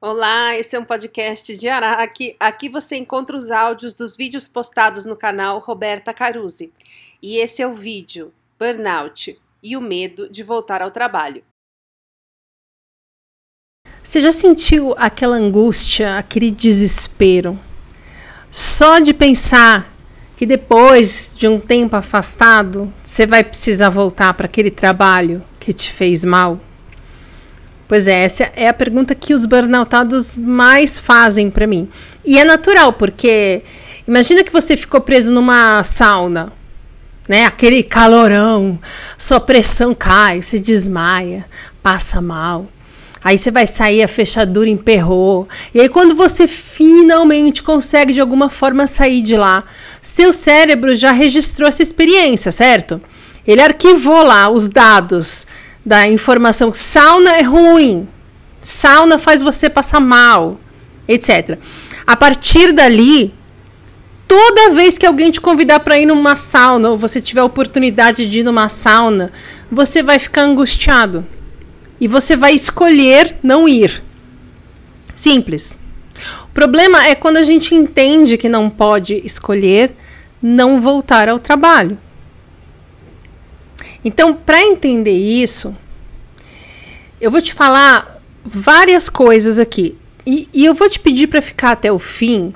Olá, esse é um podcast de Araque. Aqui você encontra os áudios dos vídeos postados no canal Roberta Caruzzi. E esse é o vídeo Burnout e o medo de voltar ao trabalho. Você já sentiu aquela angústia, aquele desespero? Só de pensar que depois de um tempo afastado, você vai precisar voltar para aquele trabalho que te fez mal? Pois é, essa é a pergunta que os burnoutados mais fazem para mim. E é natural, porque imagina que você ficou preso numa sauna, né? Aquele calorão, sua pressão cai, você desmaia, passa mal. Aí você vai sair, a fechadura emperrou. E aí, quando você finalmente consegue de alguma forma sair de lá, seu cérebro já registrou essa experiência, certo? Ele arquivou lá os dados da informação sauna é ruim, sauna faz você passar mal, etc. A partir dali, toda vez que alguém te convidar para ir numa sauna ou você tiver a oportunidade de ir numa sauna, você vai ficar angustiado e você vai escolher não ir. Simples. O problema é quando a gente entende que não pode escolher não voltar ao trabalho. Então, para entender isso, eu vou te falar várias coisas aqui. E, e eu vou te pedir para ficar até o fim,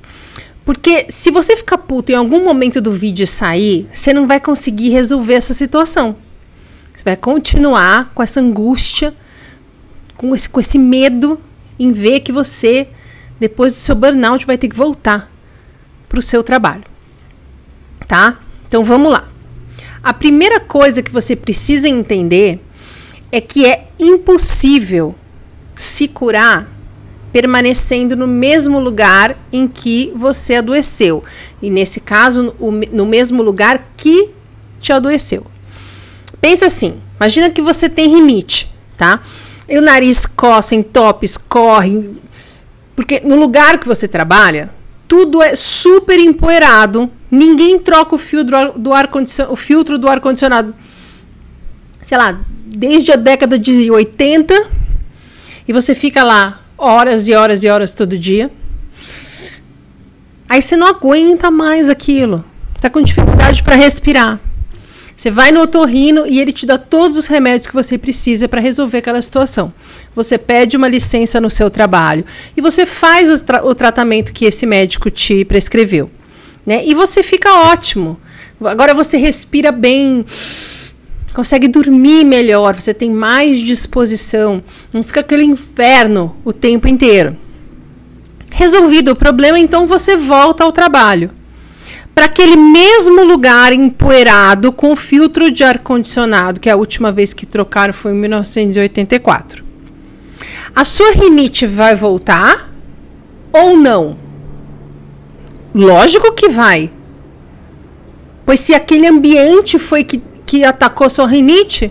porque se você ficar puto em algum momento do vídeo sair, você não vai conseguir resolver essa situação. Você vai continuar com essa angústia, com esse, com esse medo em ver que você, depois do seu burnout, vai ter que voltar para o seu trabalho. Tá? Então vamos lá. A primeira coisa que você precisa entender é que é impossível se curar permanecendo no mesmo lugar em que você adoeceu. E nesse caso, no mesmo lugar que te adoeceu. Pensa assim: imagina que você tem rinite, tá? E o nariz coça, entope, escorre. Porque no lugar que você trabalha, tudo é super empoeirado. Ninguém troca o filtro do ar o filtro do ar condicionado. Sei lá, desde a década de 80 e você fica lá horas e horas e horas todo dia. Aí você não aguenta mais aquilo. Tá com dificuldade para respirar. Você vai no otorrino e ele te dá todos os remédios que você precisa para resolver aquela situação. Você pede uma licença no seu trabalho e você faz o, tra o tratamento que esse médico te prescreveu. Né? E você fica ótimo. Agora você respira bem, consegue dormir melhor, você tem mais disposição, não fica aquele inferno o tempo inteiro. Resolvido o problema, então você volta ao trabalho para aquele mesmo lugar empoeirado com filtro de ar condicionado, que a última vez que trocaram foi em 1984. A sua rinite vai voltar ou não? Lógico que vai. Pois se aquele ambiente foi que, que atacou sua rinite,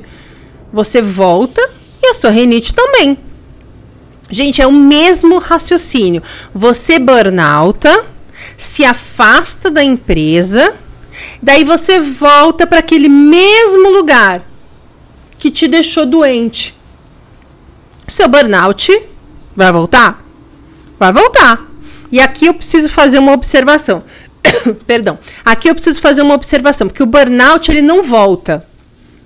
você volta e a sua rinite também. Gente, é o mesmo raciocínio. Você burnouta, se afasta da empresa, daí você volta para aquele mesmo lugar que te deixou doente. Seu burnout vai voltar? Vai voltar. E aqui eu preciso fazer uma observação. Perdão. Aqui eu preciso fazer uma observação, porque o burnout ele não volta.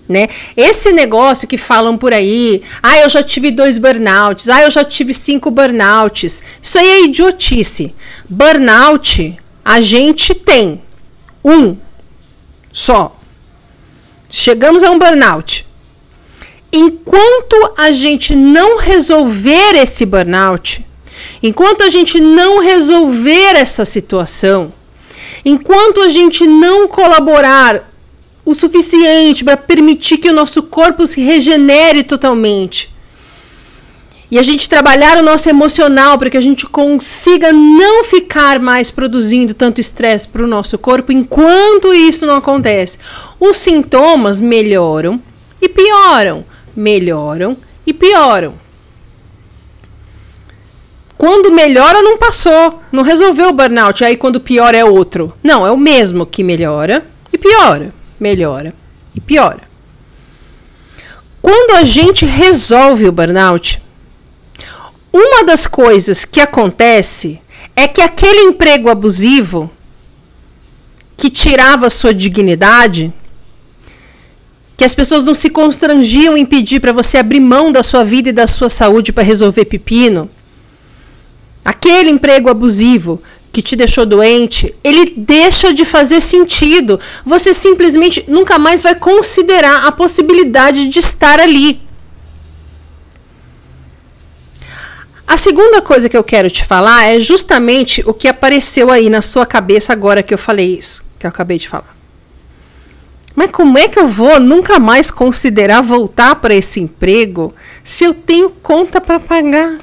Né? Esse negócio que falam por aí, ah, eu já tive dois burnouts, ah, eu já tive cinco burnouts. Isso aí é idiotice. Burnout, a gente tem um só. Chegamos a um burnout. Enquanto a gente não resolver esse burnout, enquanto a gente não resolver essa situação, enquanto a gente não colaborar o suficiente para permitir que o nosso corpo se regenere totalmente. E a gente trabalhar o nosso emocional para que a gente consiga não ficar mais produzindo tanto estresse para o nosso corpo enquanto isso não acontece. Os sintomas melhoram e pioram, melhoram e pioram. Quando melhora, não passou, não resolveu o burnout. Aí quando piora é outro. Não, é o mesmo que melhora e piora melhora e piora. Quando a gente resolve o burnout, uma das coisas que acontece é que aquele emprego abusivo que tirava sua dignidade, que as pessoas não se constrangiam em pedir para você abrir mão da sua vida e da sua saúde para resolver pepino, aquele emprego abusivo que te deixou doente, ele deixa de fazer sentido. Você simplesmente nunca mais vai considerar a possibilidade de estar ali. A segunda coisa que eu quero te falar é justamente o que apareceu aí na sua cabeça agora que eu falei isso, que eu acabei de falar. Mas como é que eu vou nunca mais considerar voltar para esse emprego se eu tenho conta para pagar?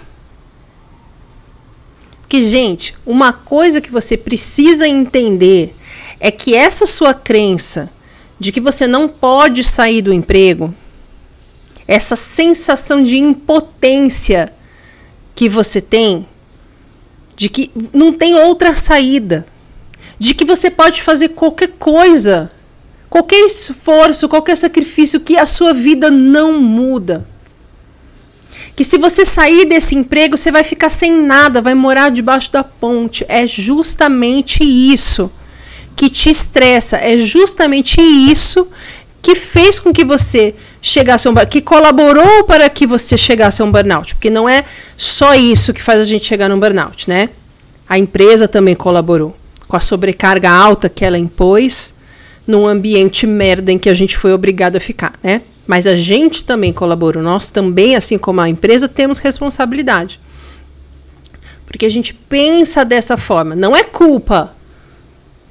Que, gente, uma coisa que você precisa entender é que essa sua crença de que você não pode sair do emprego, essa sensação de impotência que você tem, de que não tem outra saída, de que você pode fazer qualquer coisa, qualquer esforço, qualquer sacrifício, que a sua vida não muda que se você sair desse emprego, você vai ficar sem nada, vai morar debaixo da ponte. É justamente isso que te estressa, é justamente isso que fez com que você chegasse a um que colaborou para que você chegasse a um burnout, porque não é só isso que faz a gente chegar num burnout, né? A empresa também colaborou com a sobrecarga alta que ela impôs num ambiente merda em que a gente foi obrigado a ficar, né? Mas a gente também colaborou, nós também, assim como a empresa, temos responsabilidade. Porque a gente pensa dessa forma, não é culpa.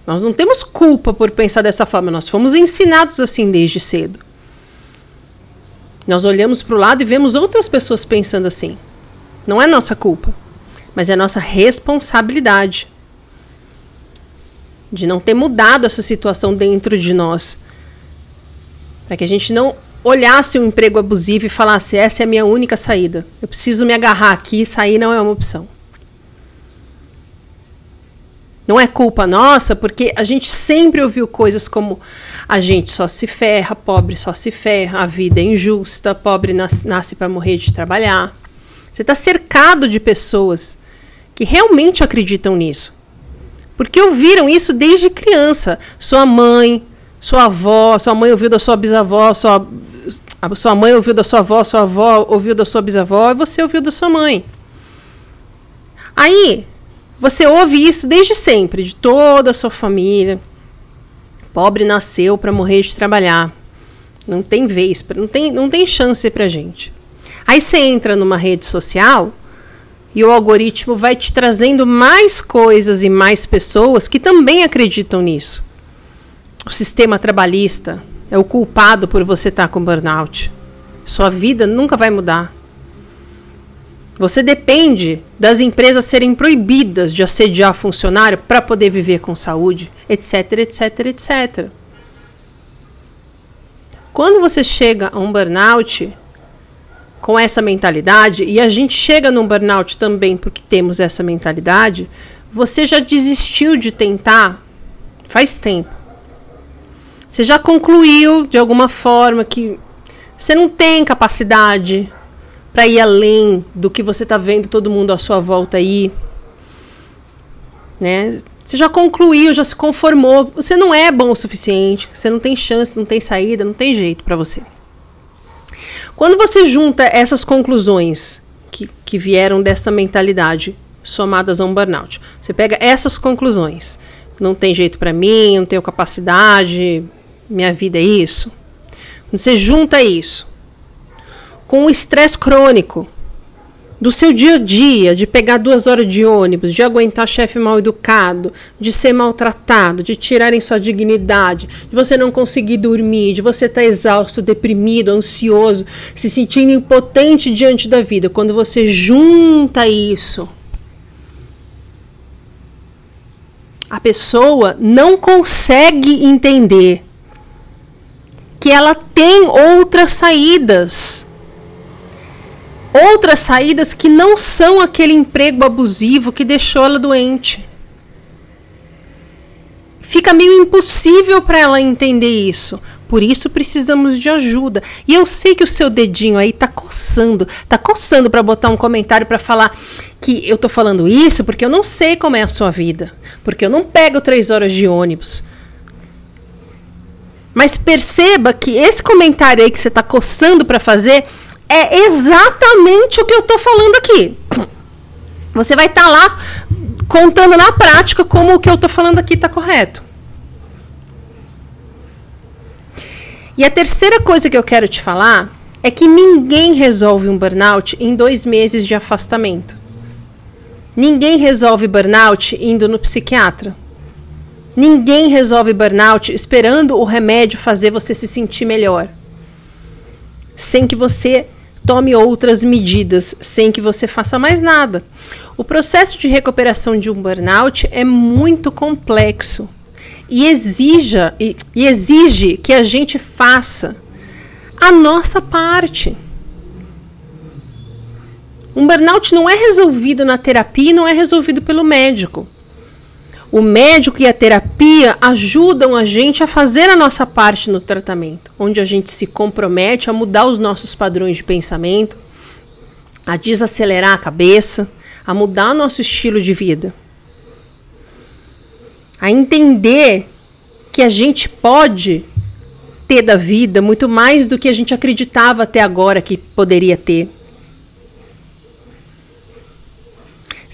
Nós não temos culpa por pensar dessa forma, nós fomos ensinados assim desde cedo. Nós olhamos para o lado e vemos outras pessoas pensando assim. Não é nossa culpa, mas é nossa responsabilidade de não ter mudado essa situação dentro de nós. Para que a gente não olhasse o um emprego abusivo e falasse: essa é a minha única saída. Eu preciso me agarrar aqui sair não é uma opção. Não é culpa nossa, porque a gente sempre ouviu coisas como a gente só se ferra, pobre só se ferra, a vida é injusta, pobre nasce, nasce para morrer de trabalhar. Você está cercado de pessoas que realmente acreditam nisso. Porque ouviram isso desde criança. Sua mãe, sua avó, sua mãe ouviu da sua bisavó, sua a sua mãe ouviu da sua avó, sua avó ouviu da sua bisavó e você ouviu da sua mãe. Aí, você ouve isso desde sempre, de toda a sua família. Pobre nasceu para morrer de trabalhar. Não tem vez, não tem, não tem chance pra gente. Aí você entra numa rede social e o algoritmo vai te trazendo mais coisas e mais pessoas que também acreditam nisso. O sistema trabalhista, é o culpado por você estar com burnout. Sua vida nunca vai mudar. Você depende das empresas serem proibidas de assediar funcionário para poder viver com saúde, etc, etc, etc. Quando você chega a um burnout com essa mentalidade, e a gente chega num burnout também porque temos essa mentalidade, você já desistiu de tentar faz tempo. Você já concluiu de alguma forma que você não tem capacidade para ir além do que você está vendo todo mundo à sua volta aí, né? Você já concluiu, já se conformou, você não é bom o suficiente, você não tem chance, não tem saída, não tem jeito para você. Quando você junta essas conclusões que, que vieram desta mentalidade somadas a um burnout, você pega essas conclusões, não tem jeito para mim, não tenho capacidade, minha vida é isso. Você junta isso com o estresse crônico do seu dia a dia, de pegar duas horas de ônibus, de aguentar chefe mal educado, de ser maltratado, de tirarem sua dignidade, de você não conseguir dormir, de você estar tá exausto, deprimido, ansioso, se sentindo impotente diante da vida. Quando você junta isso, a pessoa não consegue entender que ela tem outras saídas. Outras saídas que não são aquele emprego abusivo que deixou ela doente. Fica meio impossível para ela entender isso, Por isso precisamos de ajuda. E eu sei que o seu dedinho aí tá coçando, tá coçando para botar um comentário para falar que eu tô falando isso porque eu não sei como é a sua vida, porque eu não pego três horas de ônibus. Mas perceba que esse comentário aí que você tá coçando para fazer é exatamente o que eu tô falando aqui. Você vai estar tá lá contando na prática como o que eu tô falando aqui tá correto. E a terceira coisa que eu quero te falar é que ninguém resolve um burnout em dois meses de afastamento. Ninguém resolve burnout indo no psiquiatra. Ninguém resolve burnout esperando o remédio fazer você se sentir melhor. Sem que você tome outras medidas, sem que você faça mais nada. O processo de recuperação de um burnout é muito complexo e, exija, e, e exige que a gente faça a nossa parte. Um burnout não é resolvido na terapia não é resolvido pelo médico. O médico e a terapia ajudam a gente a fazer a nossa parte no tratamento, onde a gente se compromete a mudar os nossos padrões de pensamento, a desacelerar a cabeça, a mudar nosso estilo de vida a entender que a gente pode ter da vida muito mais do que a gente acreditava até agora que poderia ter.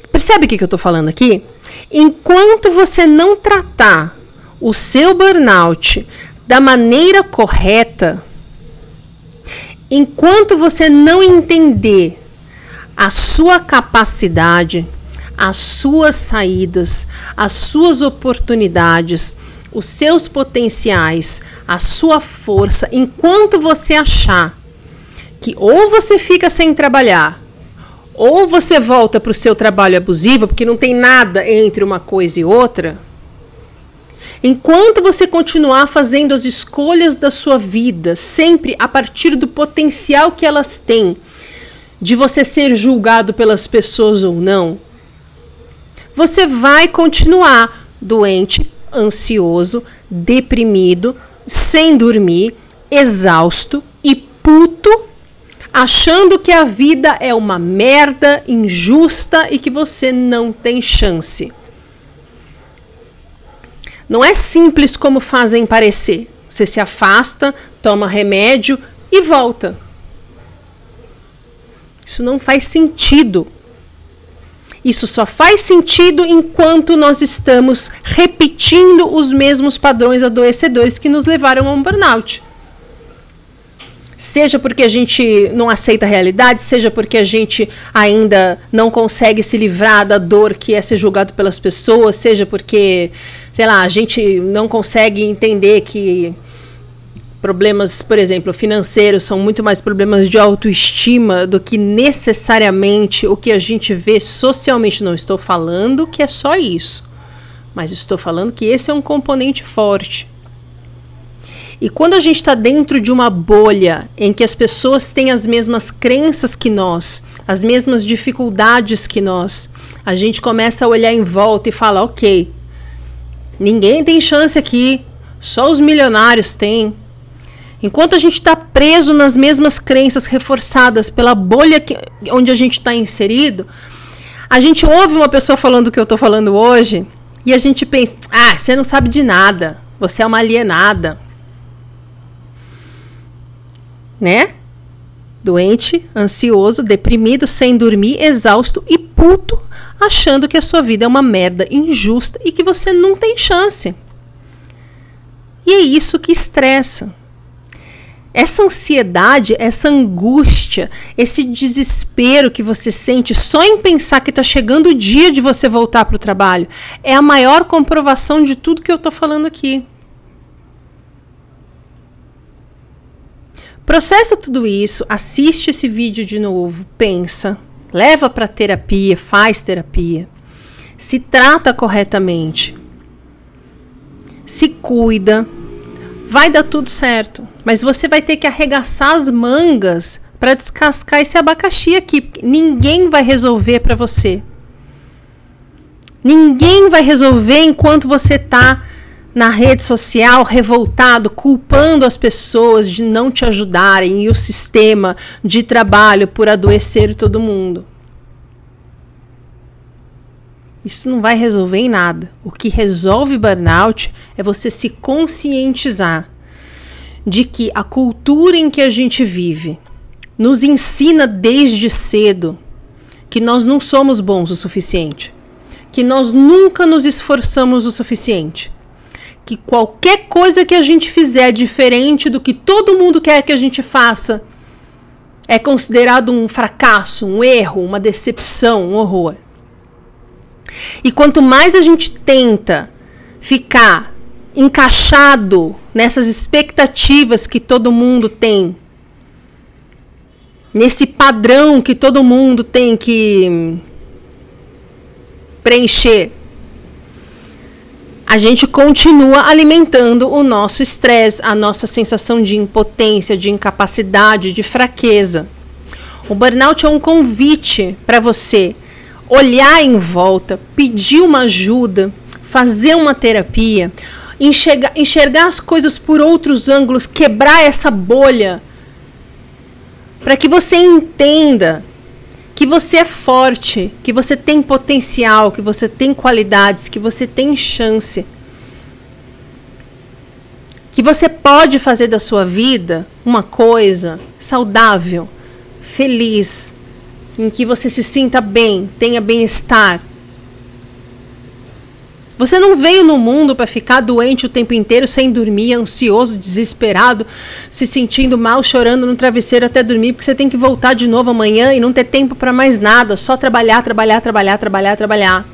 Percebe o que, eu estou falando aqui? Enquanto você não tratar o seu burnout da maneira correta, enquanto você não entender a sua capacidade, as suas saídas, as suas oportunidades, os seus potenciais, a sua força, enquanto você achar que ou você fica sem trabalhar, ou você volta para o seu trabalho abusivo, porque não tem nada entre uma coisa e outra. Enquanto você continuar fazendo as escolhas da sua vida, sempre a partir do potencial que elas têm, de você ser julgado pelas pessoas ou não, você vai continuar doente, ansioso, deprimido, sem dormir, exausto e puto, achando que a vida é uma merda, injusta e que você não tem chance. Não é simples como fazem parecer. Você se afasta, toma remédio e volta. Isso não faz sentido. Isso só faz sentido enquanto nós estamos repetindo os mesmos padrões adoecedores que nos levaram a um burnout. Seja porque a gente não aceita a realidade, seja porque a gente ainda não consegue se livrar da dor que é ser julgado pelas pessoas, seja porque, sei lá, a gente não consegue entender que problemas, por exemplo, financeiros são muito mais problemas de autoestima do que necessariamente o que a gente vê socialmente. Não estou falando que é só isso, mas estou falando que esse é um componente forte. E quando a gente está dentro de uma bolha em que as pessoas têm as mesmas crenças que nós, as mesmas dificuldades que nós, a gente começa a olhar em volta e fala: ok, ninguém tem chance aqui, só os milionários têm, Enquanto a gente está preso nas mesmas crenças reforçadas pela bolha que, onde a gente está inserido, a gente ouve uma pessoa falando o que eu estou falando hoje e a gente pensa: ah, você não sabe de nada, você é uma alienada. Né? Doente, ansioso, deprimido, sem dormir, exausto e puto, achando que a sua vida é uma merda injusta e que você não tem chance. E é isso que estressa. Essa ansiedade, essa angústia, esse desespero que você sente só em pensar que está chegando o dia de você voltar para o trabalho é a maior comprovação de tudo que eu estou falando aqui. Processa tudo isso, assiste esse vídeo de novo, pensa, leva para terapia, faz terapia, se trata corretamente, se cuida, vai dar tudo certo. Mas você vai ter que arregaçar as mangas para descascar esse abacaxi aqui. Ninguém vai resolver para você. Ninguém vai resolver enquanto você tá na rede social revoltado, culpando as pessoas de não te ajudarem e o sistema de trabalho por adoecer todo mundo. Isso não vai resolver em nada. O que resolve burnout é você se conscientizar de que a cultura em que a gente vive nos ensina desde cedo que nós não somos bons o suficiente, que nós nunca nos esforçamos o suficiente, que qualquer coisa que a gente fizer diferente do que todo mundo quer que a gente faça é considerado um fracasso, um erro, uma decepção, um horror. E quanto mais a gente tenta ficar encaixado nessas expectativas que todo mundo tem, nesse padrão que todo mundo tem que preencher, a gente continua alimentando o nosso estresse, a nossa sensação de impotência, de incapacidade, de fraqueza. O burnout é um convite para você olhar em volta, pedir uma ajuda, fazer uma terapia, enxergar, enxergar as coisas por outros ângulos, quebrar essa bolha, para que você entenda que você é forte, que você tem potencial, que você tem qualidades, que você tem chance. Que você pode fazer da sua vida uma coisa saudável, feliz, em que você se sinta bem, tenha bem-estar. Você não veio no mundo para ficar doente o tempo inteiro, sem dormir, ansioso, desesperado, se sentindo mal, chorando no travesseiro até dormir, porque você tem que voltar de novo amanhã e não ter tempo para mais nada, só trabalhar, trabalhar, trabalhar, trabalhar, trabalhar.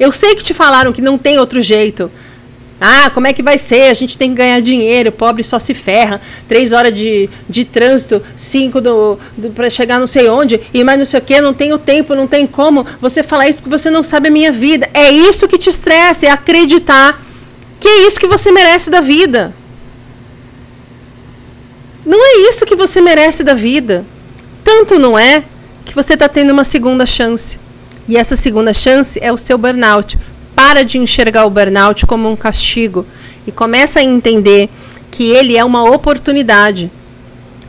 Eu sei que te falaram que não tem outro jeito, ah, como é que vai ser? A gente tem que ganhar dinheiro, pobre só se ferra. Três horas de, de trânsito, cinco do, do para chegar não sei onde, e mais não sei o que, não tenho tempo, não tem como. Você falar isso porque você não sabe a minha vida. É isso que te estressa, é acreditar que é isso que você merece da vida. Não é isso que você merece da vida. Tanto não é que você está tendo uma segunda chance. E essa segunda chance é o seu burnout para de enxergar o burnout como um castigo e começa a entender que ele é uma oportunidade.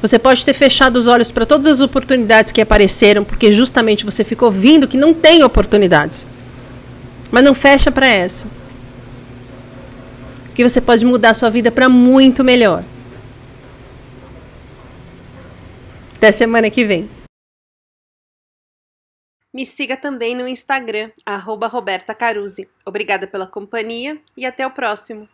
Você pode ter fechado os olhos para todas as oportunidades que apareceram, porque justamente você ficou vendo que não tem oportunidades. Mas não fecha para essa. Que você pode mudar sua vida para muito melhor. Até semana que vem. Me siga também no Instagram, arroba Roberta. Obrigada pela companhia e até o próximo.